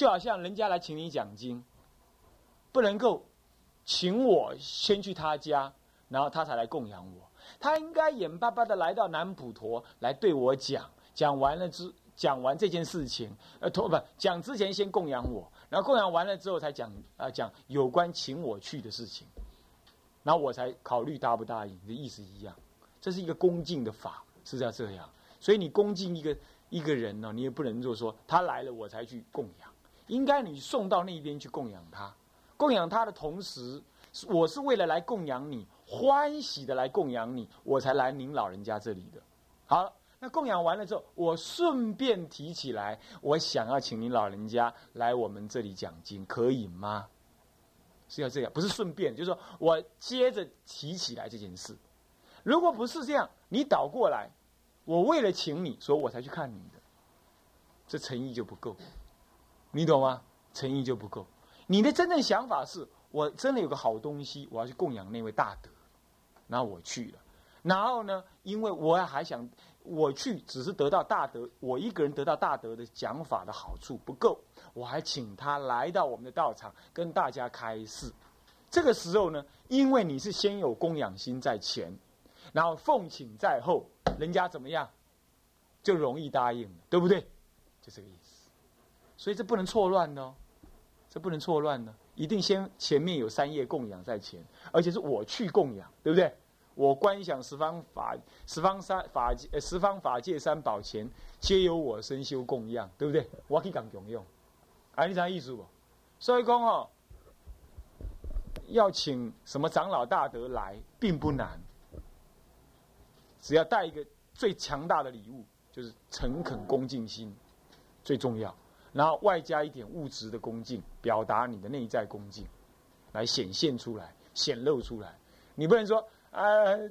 就好像人家来请你讲经，不能够请我先去他家，然后他才来供养我。他应该眼巴巴的来到南普陀来对我讲，讲完了之讲完这件事情，呃，托不讲之前先供养我，然后供养完了之后才讲啊讲有关请我去的事情，然后我才考虑答不答应，的意思一样。这是一个恭敬的法，是要这样。所以你恭敬一个一个人呢，你也不能就说他来了我才去供养，应该你送到那边去供养他，供养他的同时，我是为了来供养你。欢喜的来供养你，我才来您老人家这里的。好，那供养完了之后，我顺便提起来，我想要请您老人家来我们这里讲经，可以吗？是要这样，不是顺便，就是说我接着提起来这件事。如果不是这样，你倒过来，我为了请你，所以我才去看你的，这诚意就不够，你懂吗？诚意就不够。你的真正想法是我真的有个好东西，我要去供养那位大德。然后我去了，然后呢？因为我还想我去，只是得到大德，我一个人得到大德的讲法的好处不够，我还请他来到我们的道场跟大家开示。这个时候呢，因为你是先有供养心在前，然后奉请在后，人家怎么样就容易答应了，对不对？就这个意思。所以这不能错乱哦，这不能错乱呢。一定先前面有三业供养在前，而且是我去供养，对不对？我观想十方法、十方三法界、十方法界三宝前，皆由我身修供养，对不对？我可以讲供用，啊，你啥意思不？所以讲哦，要请什么长老大德来，并不难，只要带一个最强大的礼物，就是诚恳恭敬心，最重要。然后外加一点物质的恭敬，表达你的内在恭敬，来显现出来、显露出来。你不能说啊，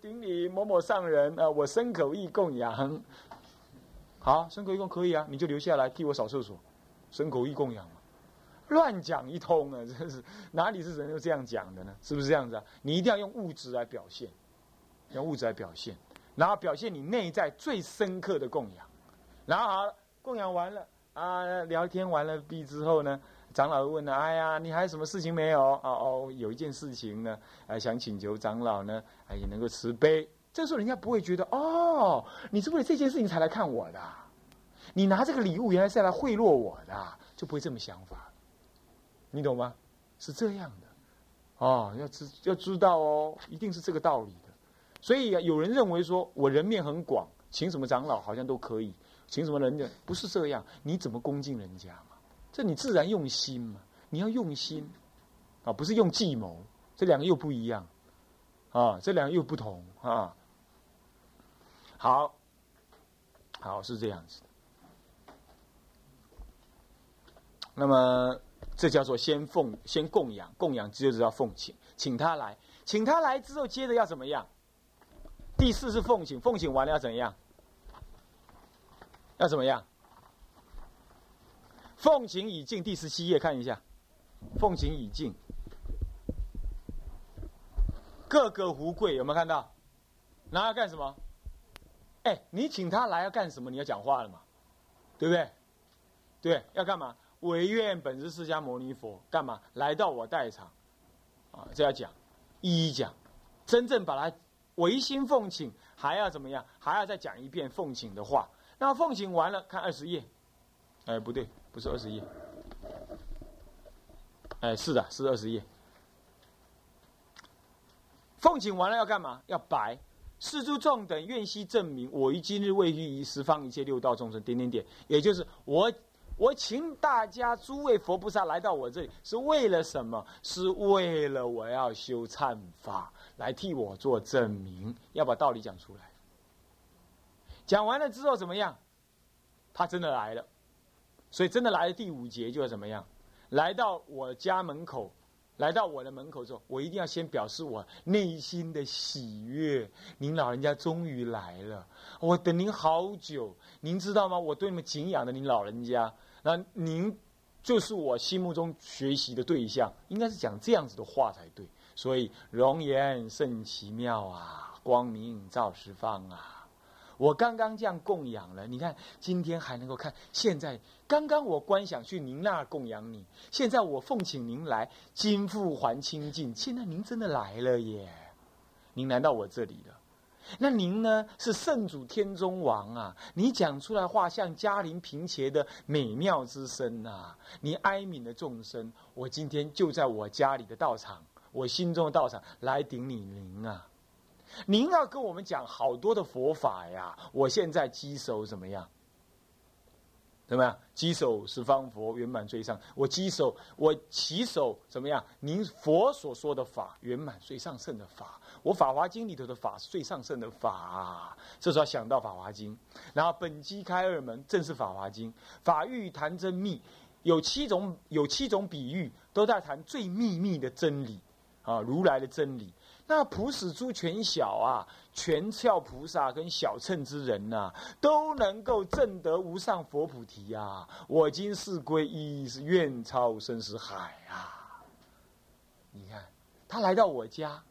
顶礼某某上人啊，我身口意供养。好，身口意供可以啊，你就留下来替我扫厕所，身口意供养嘛。乱讲一通啊，真是哪里是人都这样讲的呢？是不是这样子啊？你一定要用物质来表现，用物质来表现，然后表现你内在最深刻的供养。然后好，供养完了。啊，聊天完了毕之后呢，长老问了：“哎呀，你还有什么事情没有？”哦哦，有一件事情呢，呃，想请求长老呢，哎，也能够慈悲。这时候人家不会觉得哦，你是为了这件事情才来看我的，你拿这个礼物原来是来贿赂我的，就不会这么想法。你懂吗？是这样的，哦，要知要知道哦，一定是这个道理的。所以有人认为说我人面很广，请什么长老好像都可以。请什么人家不是这样？你怎么恭敬人家嘛？这你自然用心嘛？你要用心啊，不是用计谋，这两个又不一样啊，这两个又不同啊。好，好是这样子的。那么这叫做先奉先供养，供养之后就要奉请，请他来，请他来之后，接着要怎么样？第四是奉请，奉请完了要怎样？要怎么样？奉请已尽，第十七页看一下。奉请已尽，各个胡贵有没有看到？拿要干什么？哎，你请他来要干什么？你要讲话了嘛？对不对？对，要干嘛？唯愿本师释迦牟尼佛干嘛？来到我代场啊！这要讲，一一讲，真正把他唯心奉请，还要怎么样？还要再讲一遍奉请的话。那奉请完了，看二十页，哎，不对，不是二十页，哎，是的，是二十页。奉请完了要干嘛？要白世诸众等愿悉证明，我于今日为于十方一切六道众生点点点，也就是我，我请大家诸位佛菩萨来到我这里，是为了什么？是为了我要修忏法，来替我做证明，要把道理讲出来。讲完了之后怎么样？他真的来了，所以真的来了。第五节就要怎么样？来到我家门口，来到我的门口之后，我一定要先表示我内心的喜悦。您老人家终于来了，我等您好久。您知道吗？我对你们敬仰的您老人家，那您就是我心目中学习的对象。应该是讲这样子的话才对。所以容颜甚奇妙啊，光明照十方啊。我刚刚这样供养了，你看今天还能够看。现在刚刚我观想去您那儿供养你，现在我奉请您来，金复还清净。现在您真的来了耶！您来到我这里了。那您呢？是圣主天中王啊！你讲出来话像嘉陵平切的美妙之声呐！你哀悯的众生，我今天就在我家里的道场，我心中的道场来顶你灵啊！您要跟我们讲好多的佛法呀！我现在稽首怎么样？怎么样？稽首十方佛圆满最上，我稽首我起手怎么样？您佛所说的法圆满最上圣的法。我《法华经》里头的法是最上圣的法，这时候想到《法华经》，然后本机开二门，正是《法华经》。法欲谈真密，有七种有七种比喻，都在谈最秘密的真理啊，如来的真理。那普使诸权小啊，全窍菩萨跟小乘之人呐，都能够证得无上佛菩提呀。我今是归依，是愿超生死海啊！你看，他来到我家。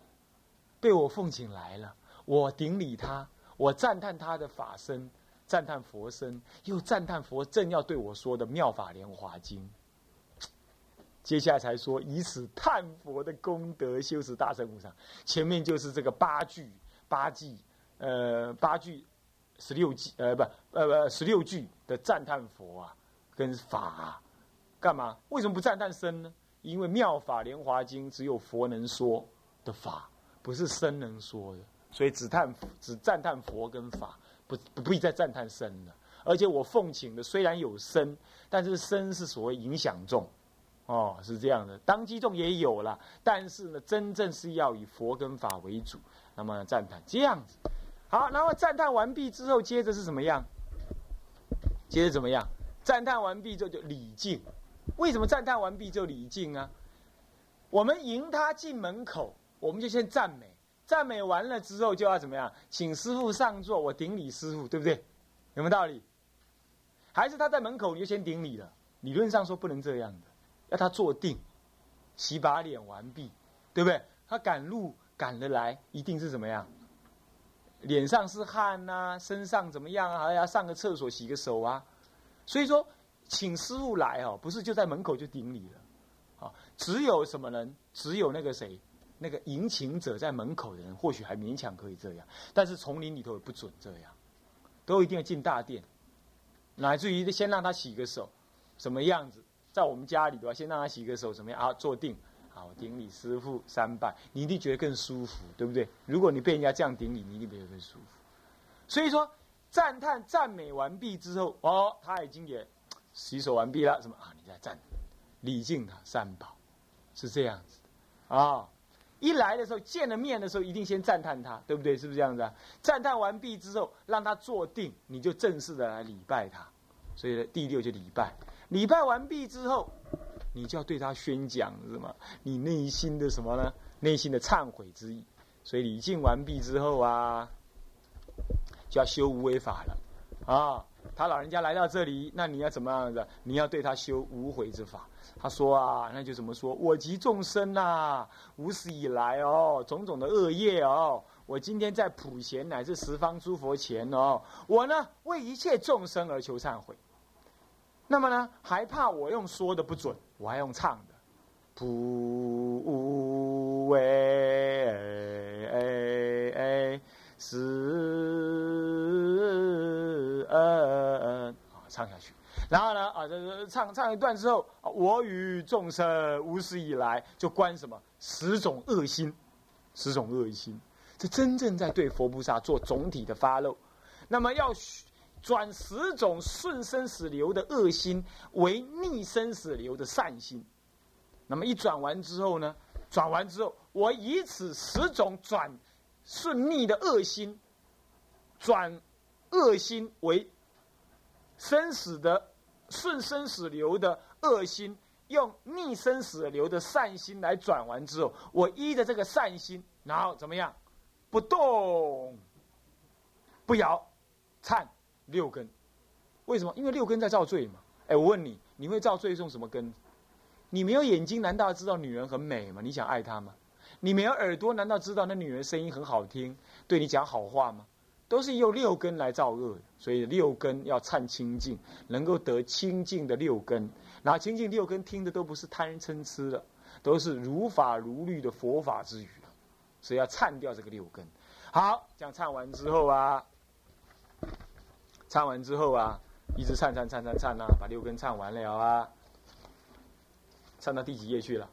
被我奉请来了，我顶礼他，我赞叹他的法身，赞叹佛身，又赞叹佛正要对我说的妙法莲华经。接下来才说以此叹佛的功德，修持大乘无上。前面就是这个八句八句，呃，八句十六句，呃，不，呃，不，十六句的赞叹佛啊，跟法，干嘛？为什么不赞叹身呢？因为妙法莲华经只有佛能说的法。不是身能说的，所以只叹只赞叹佛跟法，不不必再赞叹身了。而且我奉请的虽然有身，但是身是所谓影响众，哦，是这样的。当机众也有了，但是呢，真正是要以佛跟法为主。那么赞叹这样子，好，然后赞叹完毕之后，接着是怎么样？接着怎么样？赞叹完毕之后就礼敬。为什么赞叹完毕就礼敬啊？我们迎他进门口。我们就先赞美，赞美完了之后就要怎么样？请师傅上座，我顶礼师傅，对不对？有没有道理？还是他在门口你就先顶礼了？理论上说不能这样的，要他坐定，洗把脸完毕，对不对？他赶路赶得来，一定是怎么样？脸上是汗呐，身上怎么样啊？还要上个厕所洗个手啊？所以说，请师傅来哦，不是就在门口就顶礼了，啊，只有什么人？只有那个谁？那个迎请者在门口的人，或许还勉强可以这样，但是丛林里头也不准这样，都一定要进大殿，乃至于先让他洗个手，什么样子？在我们家里的话，先让他洗个手，怎么样啊？坐定，好，顶礼师傅三拜，你一定觉得更舒服，对不对？如果你被人家这样顶礼，你一定觉得更舒服。所以说，赞叹赞美完毕之后，哦，他已经也洗手完毕了，什么啊？你再赞礼敬他三宝，是这样子的啊。一来的时候，见了面的时候，一定先赞叹他，对不对？是不是这样子啊？赞叹完毕之后，让他坐定，你就正式的来礼拜他。所以呢第六就礼拜。礼拜完毕之后，你就要对他宣讲什么？你内心的什么呢？内心的忏悔之意。所以礼敬完毕之后啊，就要修无为法了啊。他老人家来到这里，那你要怎么样的？你要对他修无悔之法。他说啊，那就怎么说？我及众生呐，无始以来哦，种种的恶业哦，我今天在普贤乃至十方诸佛前哦，我呢为一切众生而求忏悔。那么呢，还怕我用说的不准，我还用唱的，不为是恩，唱下去。然后呢？啊，这唱唱一段之后，我与众生无始以来就观什么十种恶心，十种恶心，这真正在对佛菩萨做总体的发露。那么要转十种顺生死流的恶心为逆生死流的善心。那么一转完之后呢？转完之后，我以此十种转顺逆的恶心，转恶心为生死的。顺生死流的恶心，用逆生死流的善心来转完之后，我依着这个善心，然后怎么样？不动，不摇，颤六根。为什么？因为六根在造罪嘛。哎，我问你，你会造罪用什么根？你没有眼睛，难道知道女人很美吗？你想爱她吗？你没有耳朵，难道知道那女人声音很好听，对你讲好话吗？都是用六根来造恶，所以六根要忏清净，能够得清净的六根。然后清净六根听的都不是贪嗔痴的，都是如法如律的佛法之语所以要忏掉这个六根。好，这样忏完之后啊，唱完之后啊，一直唱唱唱唱唱啊，把六根唱完了啊，唱到第几页去了？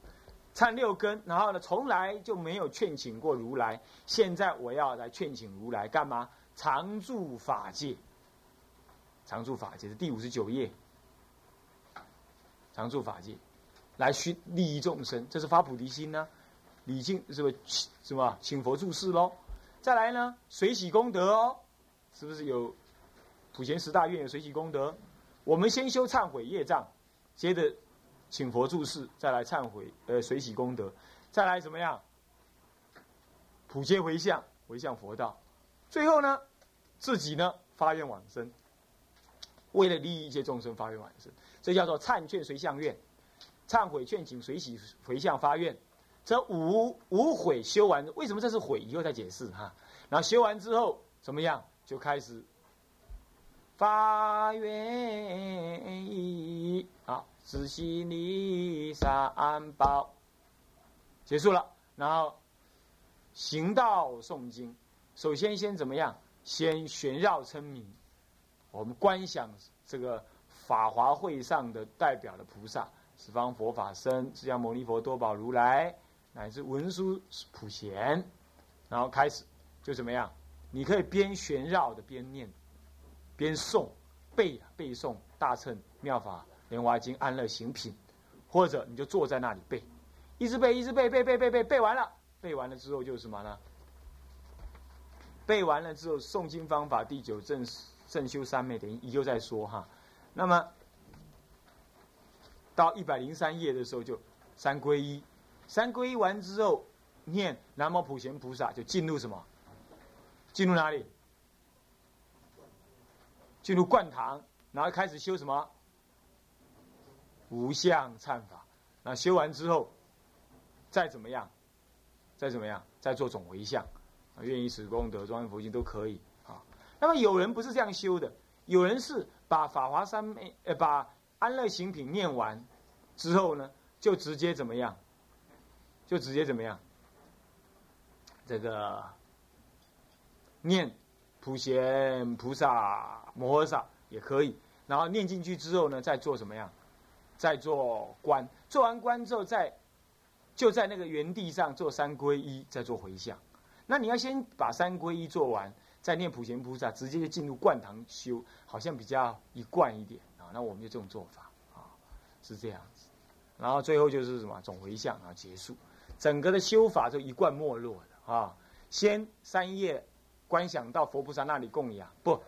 唱六根，然后呢，从来就没有劝请过如来。现在我要来劝请如来干嘛？常住法界，常住法界是第五十九页。常住法界，来寻利益众生，这是发菩提心呢。礼敬是不是什么请佛注释喽？再来呢，水洗功德哦，是不是有普贤十大愿有水洗功德？我们先修忏悔业障，接着请佛注释，再来忏悔呃随喜功德，再来怎么样？普皆回向，回向佛道，最后呢，自己呢发愿往生，为了利益一切众生发愿往生。这叫做忏劝随向愿，忏悔劝请随喜回向发愿，这无无悔修完，为什么这是悔？以后再解释哈。然后修完之后怎么样？就开始发愿意啊，自心里三宝，结束了。然后行道诵经，首先先怎么样？先旋绕称名，我们观想这个。法华会上的代表的菩萨，十方佛法僧、释迦牟尼佛、多宝如来，乃至文殊普贤，然后开始就怎么样？你可以边旋绕的边念，边诵背背诵大乘妙法莲华经安乐行品，或者你就坐在那里背，一直背，一直背，背背背背背完了，背完了之后就是什么呢？背完了之后，诵经方法第九正正修三昧，等于以后再说哈。那么到一百零三页的时候，就三皈依，三皈依完之后，念南无普贤菩萨，就进入什么？进入哪里？进入灌堂，然后开始修什么？无相忏法。那修完之后，再怎么样？再怎么样？再做总回向，愿意使功德、庄严佛经都可以啊。那么有人不是这样修的，有人是。把法华三昧，呃，把安乐行品念完之后呢，就直接怎么样？就直接怎么样？这个念普贤菩萨摩诃萨也可以。然后念进去之后呢，再做怎么样？再做观，做完观之后，再就在那个原地上做三皈依，再做回向。那你要先把三皈依做完。再念普贤菩萨，直接就进入灌堂修，好像比较一贯一点啊。那我们就这种做法啊，是这样子。然后最后就是什么总回向啊，结束，整个的修法就一贯没落了啊。先三业观想到佛菩萨那里供养，不，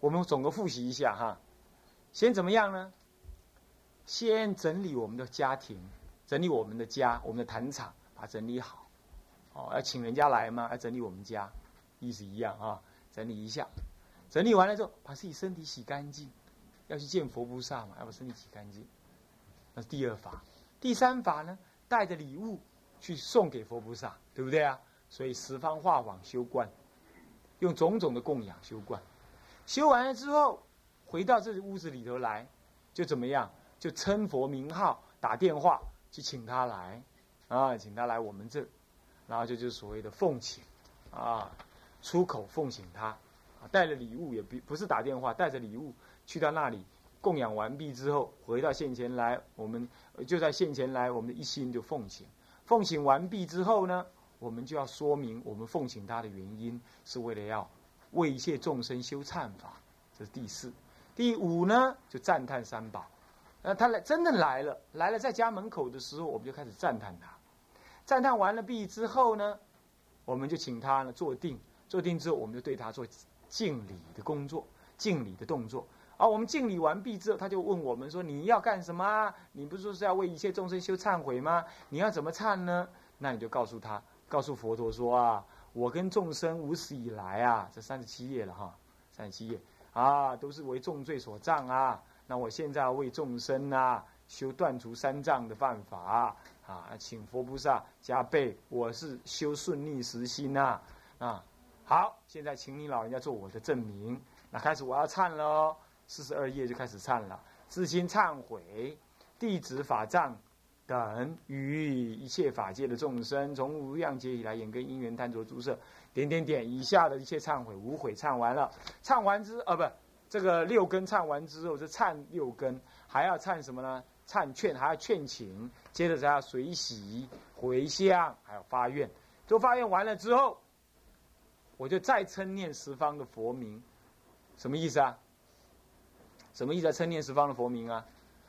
我们总个复习一下哈。先怎么样呢？先整理我们的家庭，整理我们的家，我们的坛场，把它整理好。哦，要请人家来嘛，要整理我们家。意思一样啊，整理一下，整理完了之后，把自己身体洗干净，要去见佛菩萨嘛，要把身体洗干净，那是第二法。第三法呢，带着礼物去送给佛菩萨，对不对啊？所以十方化网修观，用种种的供养修观，修完了之后，回到这屋子里头来，就怎么样？就称佛名号，打电话去请他来，啊，请他来我们这，然后就就是所谓的奉请，啊。出口奉请他，啊，带了礼物也不不是打电话，带着礼物去到那里供养完毕之后，回到现前来，我们就在现前来，我们一心就奉请。奉请完毕之后呢，我们就要说明我们奉请他的原因，是为了要为一切众生修忏法，这是第四。第五呢，就赞叹三宝。那他来真的来了，来了在家门口的时候，我们就开始赞叹他。赞叹完了毕之后呢，我们就请他呢坐定。坐定之后，我们就对他做敬礼的工作，敬礼的动作。而我们敬礼完毕之后，他就问我们说：“你要干什么？你不是说是要为一切众生修忏悔吗？你要怎么忏呢？”那你就告诉他，告诉佛陀说：“啊，我跟众生无始以来啊，这三十七页了哈，三十七页啊，都是为重罪所障啊。那我现在要为众生啊，修断除三障的办法啊，请佛菩萨加倍。我是修顺逆实心呐，啊。”好，现在请你老人家做我的证明。那开始我要忏了，四十二页就开始忏了。自心忏悔，弟子法藏等与一切法界的众生，从无量劫以来，眼根因缘贪着诸色，点点点，以下的一切忏悔无悔忏完了。忏完之，啊，不，这个六根忏完之后是忏六根，还要忏什么呢？忏劝，还要劝请，接着才要随喜回向，还有发愿。都发愿完了之后，我就再称念十方的佛名，什么意思啊？什么意思啊？称念十方的佛名啊？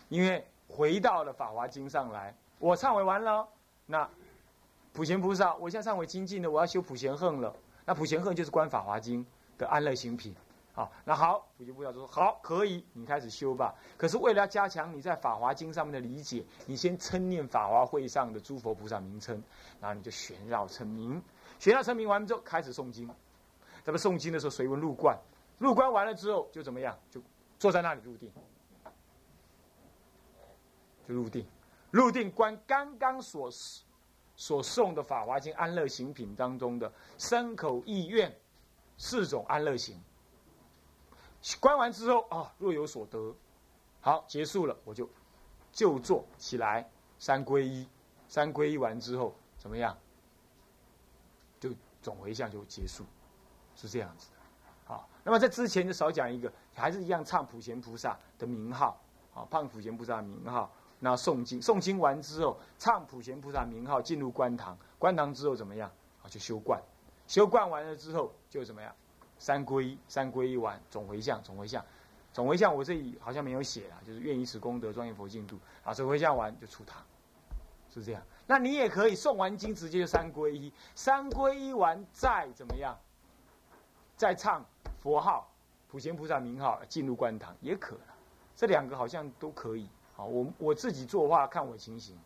因为回到了《法华经》上来，我忏悔完了，那普贤菩萨，我现在忏悔精进了，我要修普贤恨了。那普贤恨就是观《法华经》的安乐行品。好，那好，普贤菩萨说好，可以，你开始修吧。可是为了要加强你在《法华经》上面的理解，你先称念法华会上的诸佛菩萨名称，然后你就旋绕称名，旋绕称名完之后开始诵经。咱们诵经的时候随文入观，入观完了之后就怎么样？就坐在那里入定，就入定，入定观刚刚所所诵的《法华经》安乐行品当中的身口意愿四种安乐行。观完之后啊，若有所得，好结束了，我就就坐起来三皈依，三皈依完之后怎么样？就总回向就结束，是这样子的。好，那么在之前就少讲一个，还是一样唱普贤菩萨的名号，啊，唱普贤菩萨的名号，那诵经，诵经完之后唱普贤菩萨名号，进入观堂，观堂之后怎么样？啊，就修观，修观完了之后就怎么样？三皈依，三皈依完总回向，总回向，总回向，我这里好像没有写了，就是愿以此功德庄严佛净土，啊，总回向完就出堂，是这样。那你也可以诵完经直接就三皈依，三皈依完再怎么样？再唱。佛号、普贤菩萨名号进入观堂也可，这两个好像都可以。好，我我自己做的话，看我情形。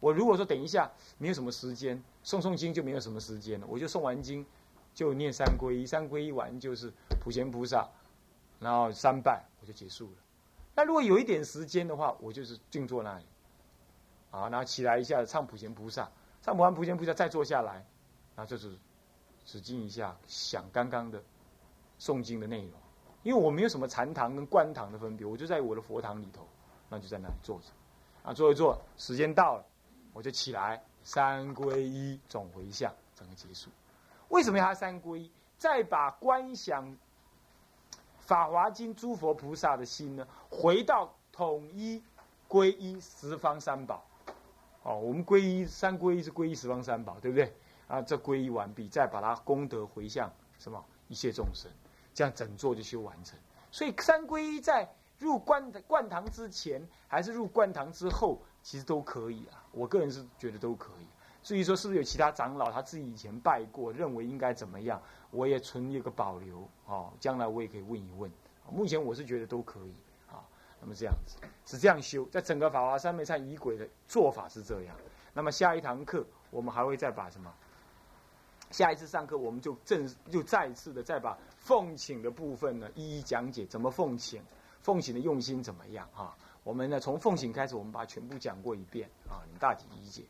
我如果说等一下没有什么时间，诵诵经就没有什么时间了，我就诵完经就念三皈依，三皈依完就是普贤菩萨，然后三拜我就结束了。那如果有一点时间的话，我就是静坐那里，啊，然后起来一下唱普贤菩萨，唱完普贤菩萨再坐下来，然后就是止静一下，想刚刚的。诵经的内容，因为我没有什么禅堂跟观堂的分别，我就在我的佛堂里头，那就在那里坐着，啊，坐一坐，时间到了，我就起来三皈依总回向，整个结束。为什么要三皈依？再把观想《法华经》诸佛菩萨的心呢，回到统一皈依十方三宝。哦，我们皈依三皈依是皈依十方三宝，对不对？啊，这皈依完毕，再把它功德回向什么一切众生。这样整座就修完成，所以三皈依在入观观堂之前，还是入观堂之后，其实都可以啊。我个人是觉得都可以。至于说是不是有其他长老他自己以前拜过，认为应该怎么样，我也存一个保留哦。将来我也可以问一问。目前我是觉得都可以啊。那么这样子是这样修，在整个法华三昧忏仪轨的做法是这样。那么下一堂课我们还会再把什么？下一次上课，我们就正又再一次的再把奉请的部分呢一一讲解，怎么奉请，奉行的用心怎么样啊？我们呢从奉行开始，我们把它全部讲过一遍啊，你大体理解。